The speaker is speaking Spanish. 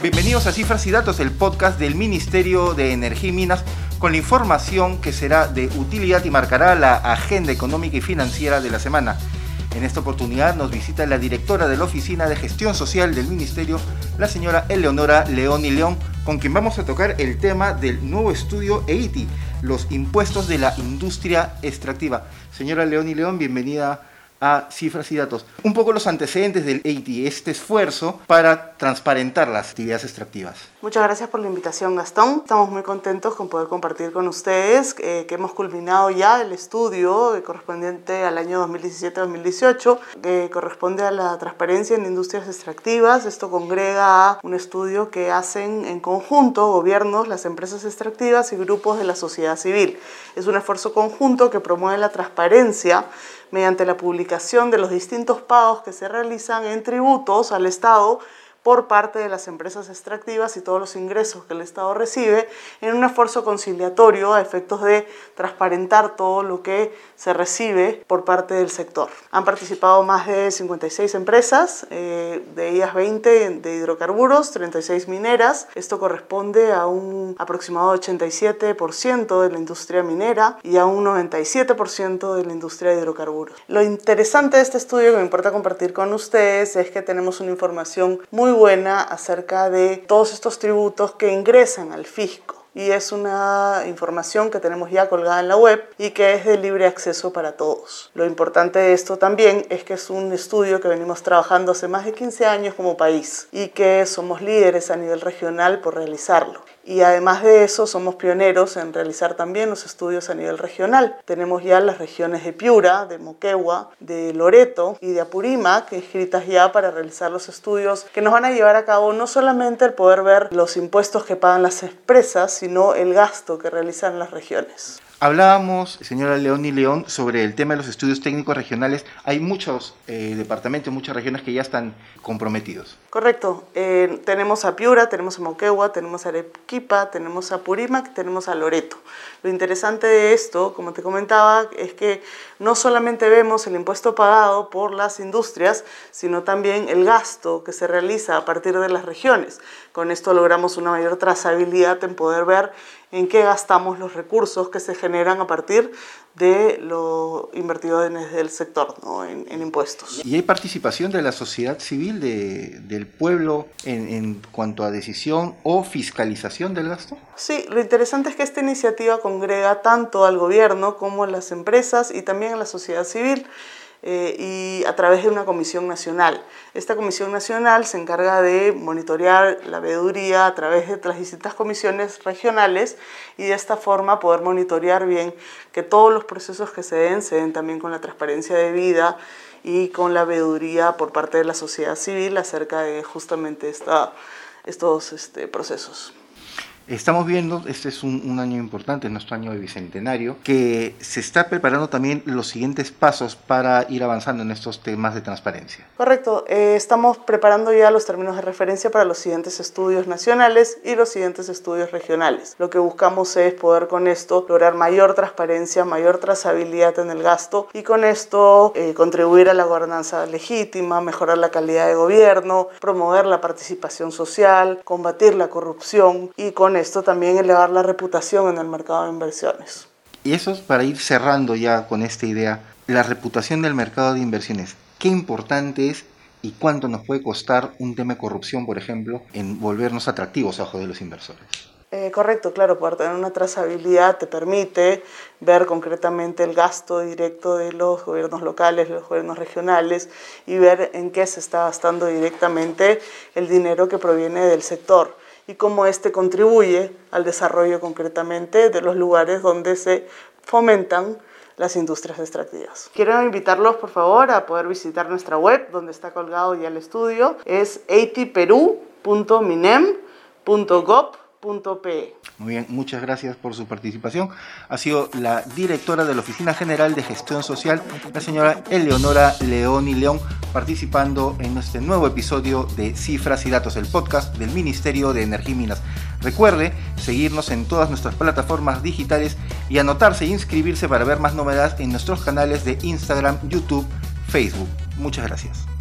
Bienvenidos a Cifras y Datos, el podcast del Ministerio de Energía y Minas, con la información que será de utilidad y marcará la agenda económica y financiera de la semana. En esta oportunidad nos visita la directora de la Oficina de Gestión Social del Ministerio, la señora Eleonora León y León, con quien vamos a tocar el tema del nuevo estudio EITI, los impuestos de la industria extractiva. Señora León y León, bienvenida a cifras y datos. Un poco los antecedentes del EITI, este esfuerzo para transparentar las actividades extractivas. Muchas gracias por la invitación, Gastón. Estamos muy contentos con poder compartir con ustedes eh, que hemos culminado ya el estudio correspondiente al año 2017-2018, que corresponde a la transparencia en industrias extractivas. Esto congrega a un estudio que hacen en conjunto gobiernos, las empresas extractivas y grupos de la sociedad civil. Es un esfuerzo conjunto que promueve la transparencia mediante la publicación de los distintos pagos que se realizan en tributos al Estado por parte de las empresas extractivas y todos los ingresos que el Estado recibe en un esfuerzo conciliatorio a efectos de transparentar todo lo que se recibe por parte del sector. Han participado más de 56 empresas, eh, de ellas 20 de hidrocarburos, 36 mineras. Esto corresponde a un aproximado 87% de la industria minera y a un 97% de la industria de hidrocarburos. Lo interesante de este estudio que me importa compartir con ustedes es que tenemos una información muy buena acerca de todos estos tributos que ingresan al fisco y es una información que tenemos ya colgada en la web y que es de libre acceso para todos. Lo importante de esto también es que es un estudio que venimos trabajando hace más de 15 años como país y que somos líderes a nivel regional por realizarlo. Y además de eso, somos pioneros en realizar también los estudios a nivel regional. Tenemos ya las regiones de Piura, de Moquegua, de Loreto y de Apurímac escritas ya para realizar los estudios que nos van a llevar a cabo no solamente el poder ver los impuestos que pagan las empresas, sino el gasto que realizan las regiones. Hablábamos, señora León y León, sobre el tema de los estudios técnicos regionales. Hay muchos eh, departamentos, muchas regiones que ya están comprometidos. Correcto. Eh, tenemos a Piura, tenemos a Moquegua, tenemos a Arequipa, tenemos a Purímac, tenemos a Loreto. Lo interesante de esto, como te comentaba, es que no solamente vemos el impuesto pagado por las industrias, sino también el gasto que se realiza a partir de las regiones. Con esto logramos una mayor trazabilidad en poder ver en qué gastamos los recursos que se generan a partir de lo invertido en el sector, ¿no? en, impuestos. ¿Y hay participación de la sociedad civil, de, del pueblo, en, en, cuanto a decisión o fiscalización del gasto? Sí, lo interesante es que esta iniciativa congrega tanto al gobierno como a las empresas y también a la sociedad civil. Eh, y a través de una comisión nacional. Esta comisión nacional se encarga de monitorear la veeduría a través de las distintas comisiones regionales y de esta forma poder monitorear bien que todos los procesos que se den se den también con la transparencia debida y con la veeduría por parte de la sociedad civil acerca de justamente esta, estos este, procesos. Estamos viendo, este es un, año importante, nuestro año de bicentenario, que se está preparando también los siguientes pasos para ir avanzando en estos temas de transparencia. Correcto, eh, estamos preparando ya los términos de referencia para los siguientes estudios nacionales y los siguientes estudios regionales. Lo que buscamos es poder con esto lograr mayor transparencia, mayor trazabilidad en el gasto y con esto eh, contribuir a la gobernanza legítima, mejorar la calidad de gobierno, promover la participación social, combatir la corrupción y con esto también elevar la reputación en el mercado de inversiones. Y eso es para ir cerrando ya con esta idea, la reputación del mercado de inversiones. ¿Qué importante es y cuánto nos puede costar un tema de corrupción, por ejemplo, en volvernos atractivos a ojos de los inversores? Eh, correcto, claro, poder tener una trazabilidad te permite ver concretamente el gasto directo de los gobiernos locales, los gobiernos regionales y ver en qué se está gastando directamente el dinero que proviene del sector y cómo éste contribuye al desarrollo concretamente de los lugares donde se fomentan las industrias extractivas. Quiero invitarlos, por favor, a poder visitar nuestra web, donde está colgado ya el estudio. Es atperu.minem.gov muy bien, muchas gracias por su participación. Ha sido la directora de la Oficina General de Gestión Social, la señora Eleonora León y León, participando en este nuevo episodio de Cifras y Datos, el podcast del Ministerio de Energía y Minas. Recuerde seguirnos en todas nuestras plataformas digitales y anotarse e inscribirse para ver más novedades en nuestros canales de Instagram, YouTube, Facebook. Muchas gracias.